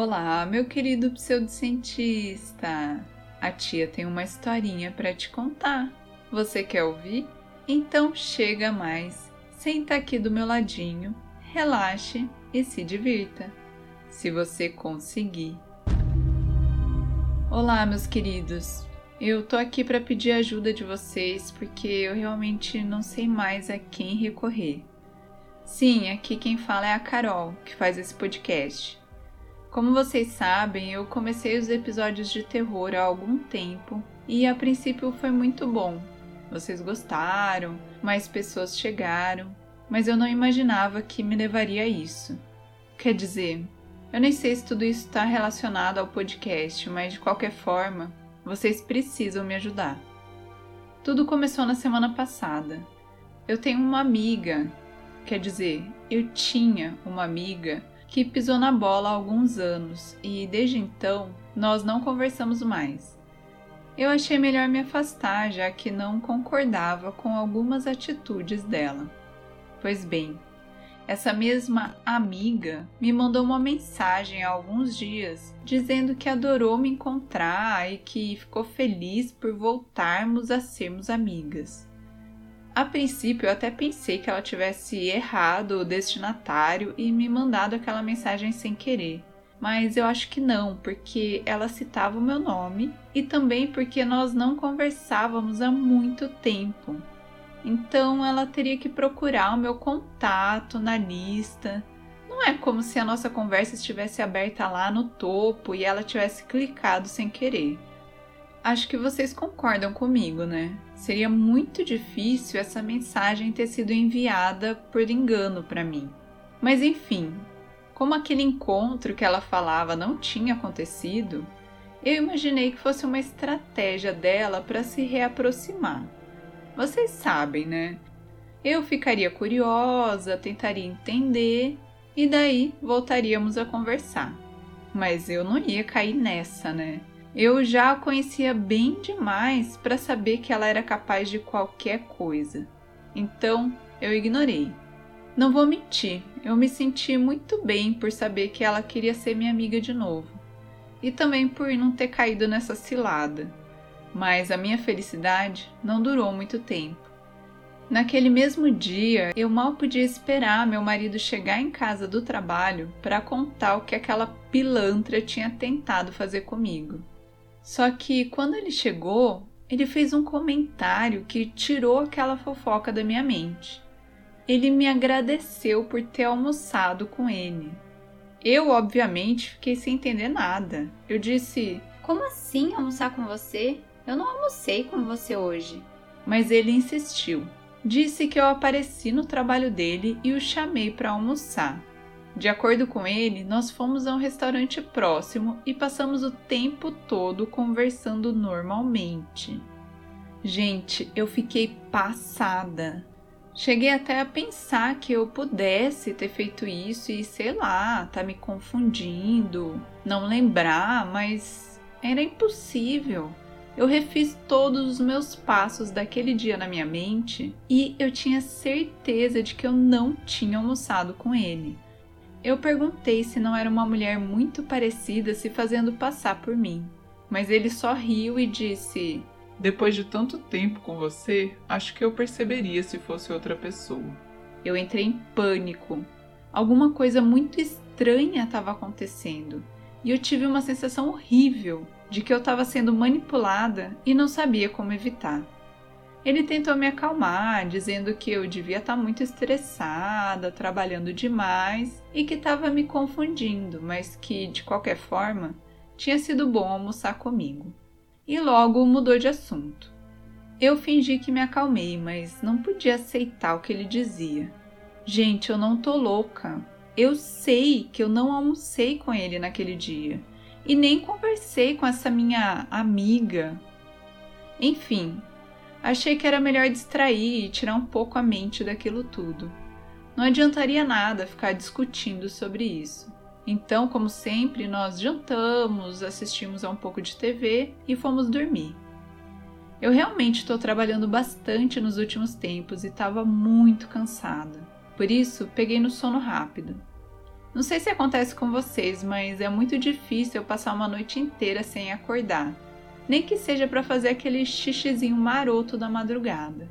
Olá, meu querido pseudocientista! A tia tem uma historinha para te contar. Você quer ouvir? Então chega mais, senta aqui do meu ladinho, relaxe e se divirta, se você conseguir. Olá, meus queridos. Eu tô aqui para pedir ajuda de vocês porque eu realmente não sei mais a quem recorrer. Sim, aqui quem fala é a Carol, que faz esse podcast. Como vocês sabem, eu comecei os episódios de terror há algum tempo e a princípio foi muito bom. Vocês gostaram, mais pessoas chegaram, mas eu não imaginava que me levaria a isso. Quer dizer, eu nem sei se tudo isso está relacionado ao podcast, mas de qualquer forma, vocês precisam me ajudar. Tudo começou na semana passada. Eu tenho uma amiga, quer dizer, eu tinha uma amiga que pisou na bola há alguns anos e desde então nós não conversamos mais. Eu achei melhor me afastar, já que não concordava com algumas atitudes dela. Pois bem, essa mesma amiga me mandou uma mensagem há alguns dias dizendo que adorou me encontrar e que ficou feliz por voltarmos a sermos amigas. A princípio, eu até pensei que ela tivesse errado o destinatário e me mandado aquela mensagem sem querer. Mas eu acho que não, porque ela citava o meu nome e também porque nós não conversávamos há muito tempo. Então ela teria que procurar o meu contato na lista. Não é como se a nossa conversa estivesse aberta lá no topo e ela tivesse clicado sem querer. Acho que vocês concordam comigo, né? Seria muito difícil essa mensagem ter sido enviada por engano para mim. Mas enfim, como aquele encontro que ela falava não tinha acontecido, eu imaginei que fosse uma estratégia dela para se reaproximar. Vocês sabem, né? Eu ficaria curiosa, tentaria entender e daí voltaríamos a conversar. Mas eu não ia cair nessa, né? Eu já a conhecia bem demais para saber que ela era capaz de qualquer coisa. Então eu ignorei. Não vou mentir, eu me senti muito bem por saber que ela queria ser minha amiga de novo. E também por não ter caído nessa cilada. Mas a minha felicidade não durou muito tempo. Naquele mesmo dia, eu mal podia esperar meu marido chegar em casa do trabalho para contar o que aquela pilantra tinha tentado fazer comigo. Só que quando ele chegou, ele fez um comentário que tirou aquela fofoca da minha mente. Ele me agradeceu por ter almoçado com ele. Eu, obviamente, fiquei sem entender nada. Eu disse: Como assim almoçar com você? Eu não almocei com você hoje. Mas ele insistiu. Disse que eu apareci no trabalho dele e o chamei para almoçar. De acordo com ele, nós fomos a um restaurante próximo e passamos o tempo todo conversando normalmente. Gente, eu fiquei passada. Cheguei até a pensar que eu pudesse ter feito isso e sei lá, tá me confundindo, não lembrar, mas era impossível. Eu refiz todos os meus passos daquele dia na minha mente e eu tinha certeza de que eu não tinha almoçado com ele. Eu perguntei se não era uma mulher muito parecida se fazendo passar por mim, mas ele só riu e disse: Depois de tanto tempo com você, acho que eu perceberia se fosse outra pessoa. Eu entrei em pânico. Alguma coisa muito estranha estava acontecendo e eu tive uma sensação horrível de que eu estava sendo manipulada e não sabia como evitar. Ele tentou me acalmar, dizendo que eu devia estar muito estressada, trabalhando demais e que estava me confundindo, mas que, de qualquer forma, tinha sido bom almoçar comigo. E logo mudou de assunto. Eu fingi que me acalmei, mas não podia aceitar o que ele dizia. Gente, eu não tô louca. Eu sei que eu não almocei com ele naquele dia e nem conversei com essa minha amiga. Enfim, Achei que era melhor distrair e tirar um pouco a mente daquilo tudo. Não adiantaria nada ficar discutindo sobre isso. Então, como sempre, nós jantamos, assistimos a um pouco de TV e fomos dormir. Eu realmente estou trabalhando bastante nos últimos tempos e estava muito cansada. Por isso, peguei no sono rápido. Não sei se acontece com vocês, mas é muito difícil eu passar uma noite inteira sem acordar, nem que seja para fazer aquele xixizinho maroto da madrugada.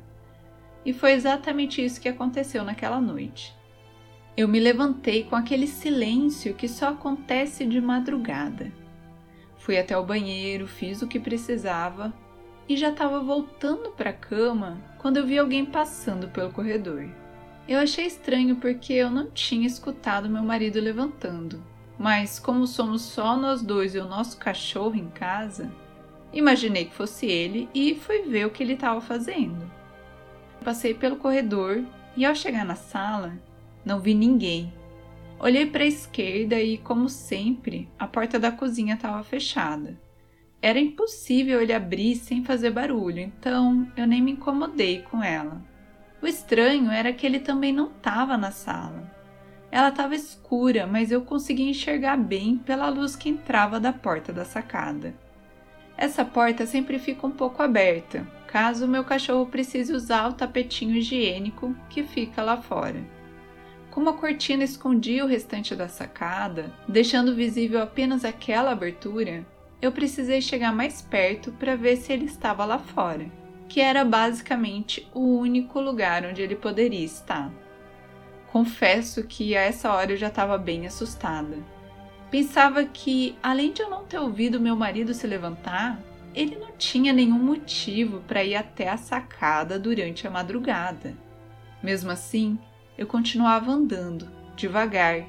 E foi exatamente isso que aconteceu naquela noite. Eu me levantei com aquele silêncio que só acontece de madrugada. Fui até o banheiro, fiz o que precisava e já estava voltando para a cama quando eu vi alguém passando pelo corredor. Eu achei estranho porque eu não tinha escutado meu marido levantando, mas como somos só nós dois e o nosso cachorro em casa, imaginei que fosse ele e fui ver o que ele estava fazendo. Passei pelo corredor e ao chegar na sala, não vi ninguém. Olhei para a esquerda e, como sempre, a porta da cozinha estava fechada. Era impossível ele abrir sem fazer barulho, então eu nem me incomodei com ela. O estranho era que ele também não estava na sala. Ela estava escura, mas eu conseguia enxergar bem pela luz que entrava da porta da sacada. Essa porta sempre fica um pouco aberta, caso meu cachorro precise usar o tapetinho higiênico que fica lá fora. Como a cortina escondia o restante da sacada, deixando visível apenas aquela abertura, eu precisei chegar mais perto para ver se ele estava lá fora que era basicamente o único lugar onde ele poderia estar. Confesso que a essa hora eu já estava bem assustada. Pensava que, além de eu não ter ouvido meu marido se levantar, ele não tinha nenhum motivo para ir até a sacada durante a madrugada. Mesmo assim, eu continuava andando, devagar,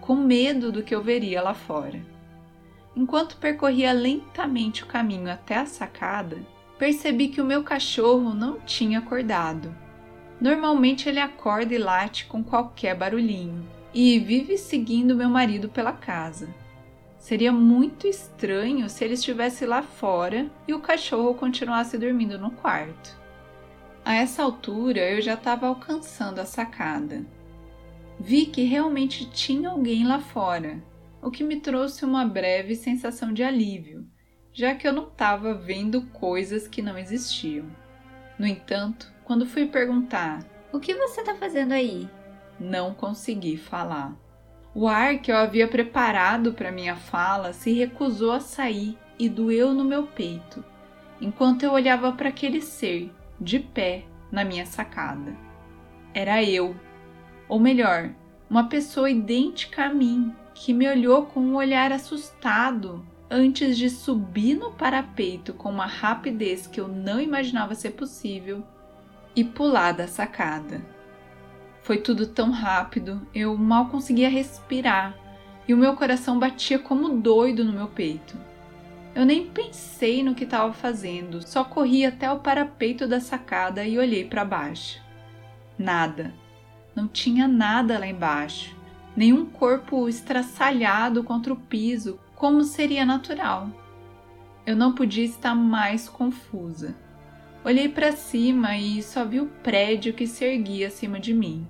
com medo do que eu veria lá fora. Enquanto percorria lentamente o caminho até a sacada, percebi que o meu cachorro não tinha acordado. Normalmente ele acorda e late com qualquer barulhinho e vive seguindo meu marido pela casa. Seria muito estranho se ele estivesse lá fora e o cachorro continuasse dormindo no quarto. A essa altura eu já estava alcançando a sacada. Vi que realmente tinha alguém lá fora, o que me trouxe uma breve sensação de alívio já que eu não estava vendo coisas que não existiam. No entanto, quando fui perguntar: O que você está fazendo aí? Não consegui falar. O ar que eu havia preparado para minha fala se recusou a sair e doeu no meu peito, enquanto eu olhava para aquele ser, de pé, na minha sacada. Era eu, ou melhor, uma pessoa idêntica a mim, que me olhou com um olhar assustado antes de subir no parapeito com uma rapidez que eu não imaginava ser possível e pular da sacada. Foi tudo tão rápido, eu mal conseguia respirar e o meu coração batia como doido no meu peito. Eu nem pensei no que estava fazendo, só corri até o parapeito da sacada e olhei para baixo. Nada. Não tinha nada lá embaixo. Nenhum corpo estraçalhado contra o piso, como seria natural. Eu não podia estar mais confusa. Olhei para cima e só vi o prédio que se erguia acima de mim.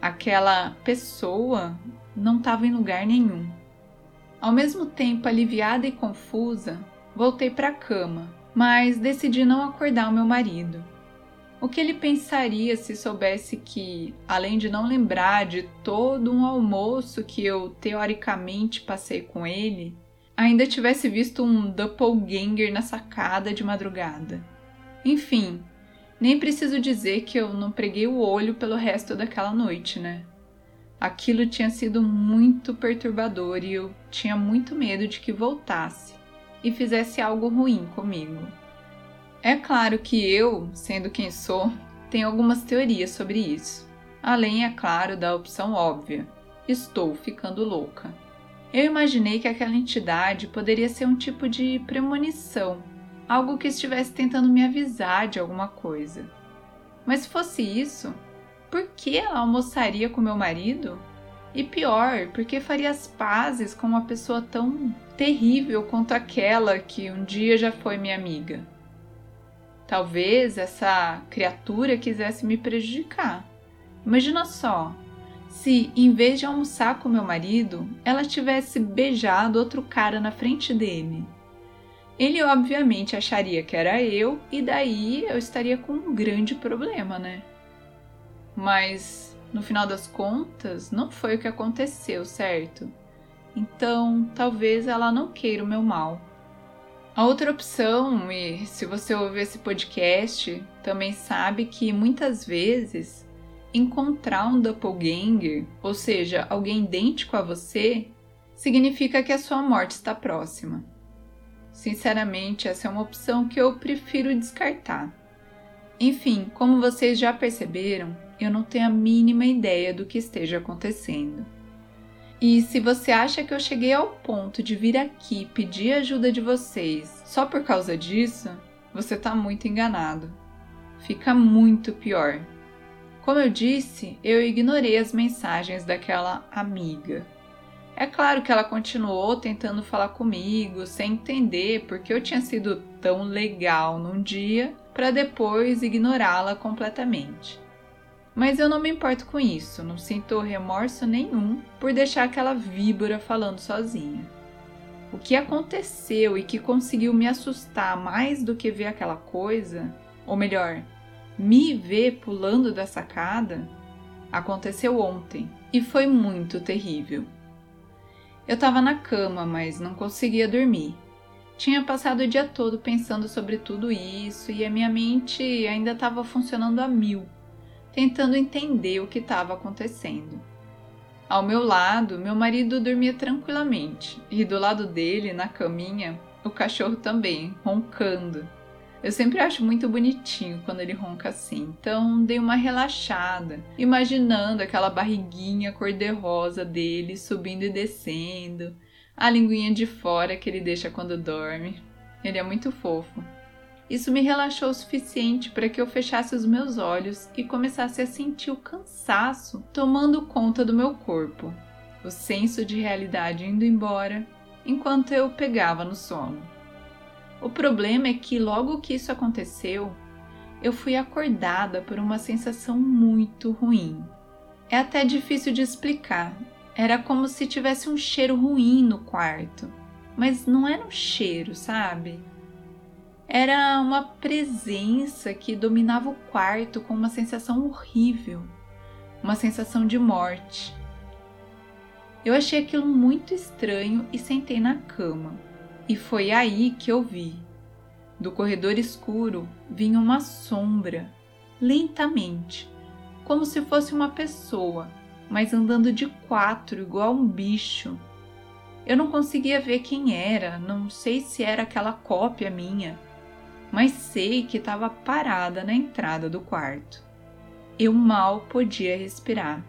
Aquela pessoa não estava em lugar nenhum. Ao mesmo tempo aliviada e confusa, voltei para a cama, mas decidi não acordar o meu marido. O que ele pensaria se soubesse que, além de não lembrar de todo um almoço que eu teoricamente passei com ele, ainda tivesse visto um doppelganger na sacada de madrugada? Enfim, nem preciso dizer que eu não preguei o olho pelo resto daquela noite, né? Aquilo tinha sido muito perturbador e eu tinha muito medo de que voltasse e fizesse algo ruim comigo. É claro que eu, sendo quem sou, tenho algumas teorias sobre isso. Além, é claro, da opção óbvia: estou ficando louca. Eu imaginei que aquela entidade poderia ser um tipo de premonição, algo que estivesse tentando me avisar de alguma coisa. Mas se fosse isso, por que ela almoçaria com meu marido? E pior, por que faria as pazes com uma pessoa tão terrível quanto aquela que um dia já foi minha amiga? Talvez essa criatura quisesse me prejudicar. Imagina só, se em vez de almoçar com meu marido, ela tivesse beijado outro cara na frente dele. Ele obviamente acharia que era eu e daí eu estaria com um grande problema, né? Mas no final das contas, não foi o que aconteceu, certo? Então, talvez ela não queira o meu mal. A outra opção, e se você ouvir esse podcast, também sabe que muitas vezes encontrar um doppelganger, ou seja, alguém idêntico a você, significa que a sua morte está próxima. Sinceramente, essa é uma opção que eu prefiro descartar. Enfim, como vocês já perceberam, eu não tenho a mínima ideia do que esteja acontecendo. E se você acha que eu cheguei ao ponto de vir aqui pedir ajuda de vocês só por causa disso, você está muito enganado. Fica muito pior. Como eu disse, eu ignorei as mensagens daquela amiga. É claro que ela continuou tentando falar comigo, sem entender porque eu tinha sido tão legal num dia para depois ignorá-la completamente. Mas eu não me importo com isso, não sinto remorso nenhum por deixar aquela víbora falando sozinha. O que aconteceu e que conseguiu me assustar mais do que ver aquela coisa, ou melhor, me ver pulando da sacada, aconteceu ontem e foi muito terrível. Eu estava na cama, mas não conseguia dormir. Tinha passado o dia todo pensando sobre tudo isso e a minha mente ainda estava funcionando a mil tentando entender o que estava acontecendo. Ao meu lado, meu marido dormia tranquilamente, e do lado dele, na caminha, o cachorro também, roncando. Eu sempre acho muito bonitinho quando ele ronca assim, então dei uma relaxada, imaginando aquela barriguinha cor-de-rosa dele subindo e descendo, a linguinha de fora que ele deixa quando dorme. Ele é muito fofo. Isso me relaxou o suficiente para que eu fechasse os meus olhos e começasse a sentir o cansaço tomando conta do meu corpo, o senso de realidade indo embora enquanto eu pegava no sono. O problema é que logo que isso aconteceu, eu fui acordada por uma sensação muito ruim. É até difícil de explicar. Era como se tivesse um cheiro ruim no quarto, mas não era um cheiro, sabe? Era uma presença que dominava o quarto com uma sensação horrível, uma sensação de morte. Eu achei aquilo muito estranho e sentei na cama. E foi aí que eu vi. Do corredor escuro vinha uma sombra, lentamente, como se fosse uma pessoa, mas andando de quatro igual um bicho. Eu não conseguia ver quem era, não sei se era aquela cópia minha mas sei que estava parada na entrada do quarto. Eu mal podia respirar.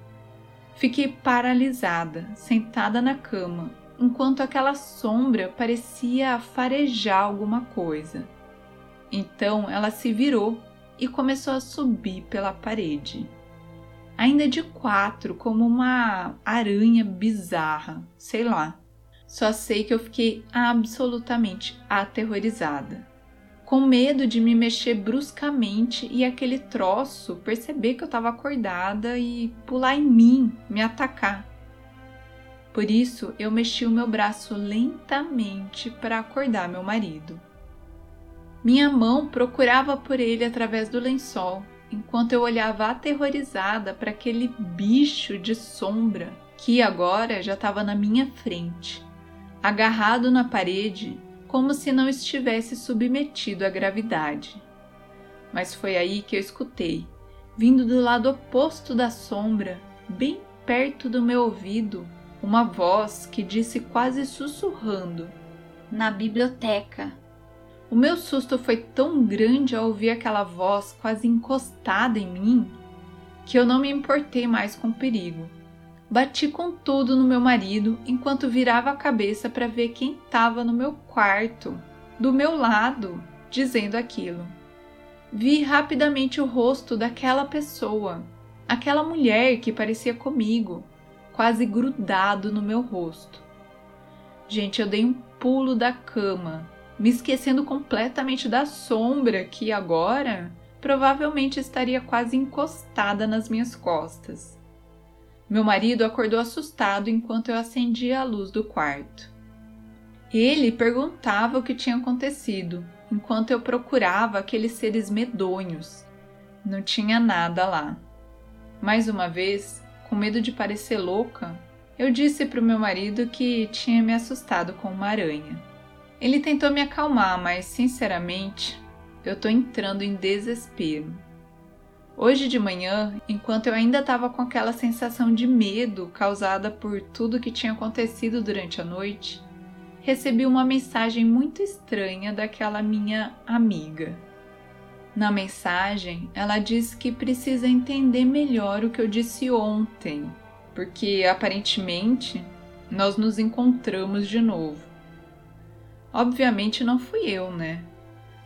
Fiquei paralisada, sentada na cama, enquanto aquela sombra parecia farejar alguma coisa. Então ela se virou e começou a subir pela parede. Ainda de quatro, como uma aranha bizarra, sei lá. Só sei que eu fiquei absolutamente aterrorizada com medo de me mexer bruscamente e aquele troço perceber que eu estava acordada e pular em mim, me atacar. Por isso, eu mexi o meu braço lentamente para acordar meu marido. Minha mão procurava por ele através do lençol, enquanto eu olhava aterrorizada para aquele bicho de sombra que agora já estava na minha frente, agarrado na parede como se não estivesse submetido à gravidade. Mas foi aí que eu escutei, vindo do lado oposto da sombra, bem perto do meu ouvido, uma voz que disse quase sussurrando: Na biblioteca. O meu susto foi tão grande ao ouvir aquela voz quase encostada em mim que eu não me importei mais com o perigo Bati com tudo no meu marido enquanto virava a cabeça para ver quem estava no meu quarto, do meu lado, dizendo aquilo. Vi rapidamente o rosto daquela pessoa, aquela mulher que parecia comigo, quase grudado no meu rosto. Gente, eu dei um pulo da cama, me esquecendo completamente da sombra que agora provavelmente estaria quase encostada nas minhas costas. Meu marido acordou assustado enquanto eu acendia a luz do quarto. Ele perguntava o que tinha acontecido, enquanto eu procurava aqueles seres medonhos. Não tinha nada lá. Mais uma vez, com medo de parecer louca, eu disse para o meu marido que tinha me assustado com uma aranha. Ele tentou me acalmar, mas sinceramente, eu tô entrando em desespero. Hoje de manhã, enquanto eu ainda estava com aquela sensação de medo causada por tudo que tinha acontecido durante a noite, recebi uma mensagem muito estranha daquela minha amiga. Na mensagem, ela diz que precisa entender melhor o que eu disse ontem, porque aparentemente nós nos encontramos de novo. Obviamente não fui eu, né?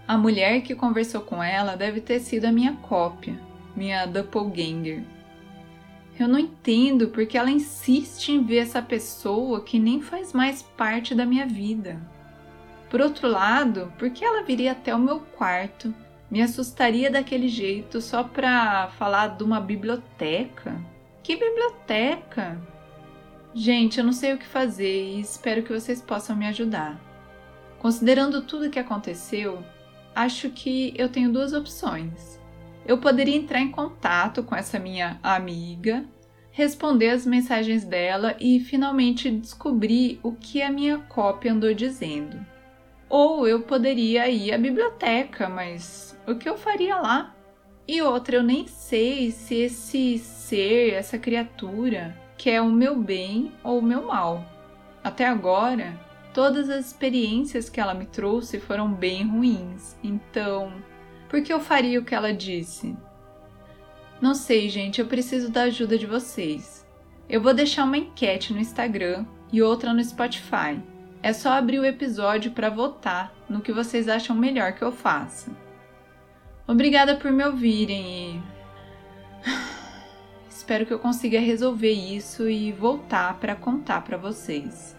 A mulher que conversou com ela deve ter sido a minha cópia, minha doppelganger. Eu não entendo porque ela insiste em ver essa pessoa que nem faz mais parte da minha vida. Por outro lado, por que ela viria até o meu quarto, me assustaria daquele jeito só pra falar de uma biblioteca? Que biblioteca? Gente, eu não sei o que fazer e espero que vocês possam me ajudar. Considerando tudo o que aconteceu, acho que eu tenho duas opções. Eu poderia entrar em contato com essa minha amiga, responder as mensagens dela e finalmente descobrir o que a minha cópia andou dizendo. Ou eu poderia ir à biblioteca, mas o que eu faria lá? E outra, eu nem sei se esse ser, essa criatura, quer o meu bem ou o meu mal. Até agora, Todas as experiências que ela me trouxe foram bem ruins, então por que eu faria o que ela disse? Não sei, gente, eu preciso da ajuda de vocês. Eu vou deixar uma enquete no Instagram e outra no Spotify. É só abrir o episódio para votar no que vocês acham melhor que eu faça. Obrigada por me ouvirem e. Espero que eu consiga resolver isso e voltar para contar para vocês.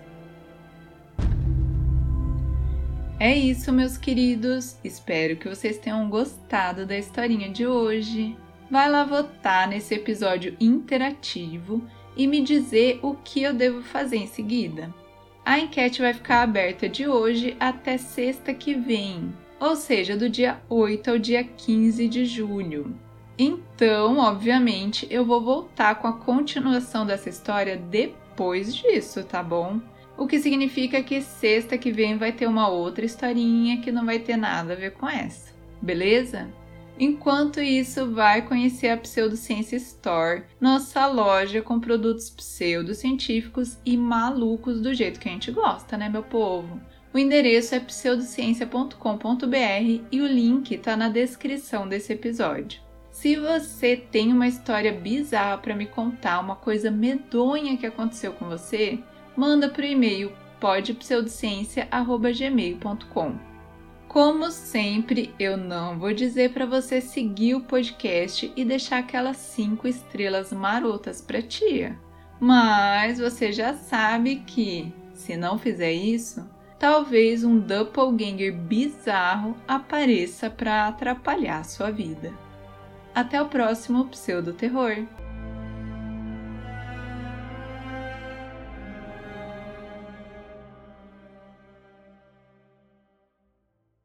É isso, meus queridos. Espero que vocês tenham gostado da historinha de hoje. Vai lá votar nesse episódio interativo e me dizer o que eu devo fazer em seguida. A enquete vai ficar aberta de hoje até sexta que vem, ou seja, do dia 8 ao dia 15 de julho. Então, obviamente, eu vou voltar com a continuação dessa história depois disso, tá bom? O que significa que sexta que vem vai ter uma outra historinha que não vai ter nada a ver com essa, beleza? Enquanto isso, vai conhecer a Pseudociência Store, nossa loja com produtos pseudocientíficos e malucos do jeito que a gente gosta, né, meu povo? O endereço é pseudociência.com.br e o link está na descrição desse episódio. Se você tem uma história bizarra para me contar, uma coisa medonha que aconteceu com você, manda para o e-mail podpseudociência.gmail.com. Como sempre, eu não vou dizer para você seguir o podcast e deixar aquelas cinco estrelas marotas para tia. Mas você já sabe que, se não fizer isso, talvez um doppelganger bizarro apareça para atrapalhar sua vida. Até o próximo Pseudo Terror!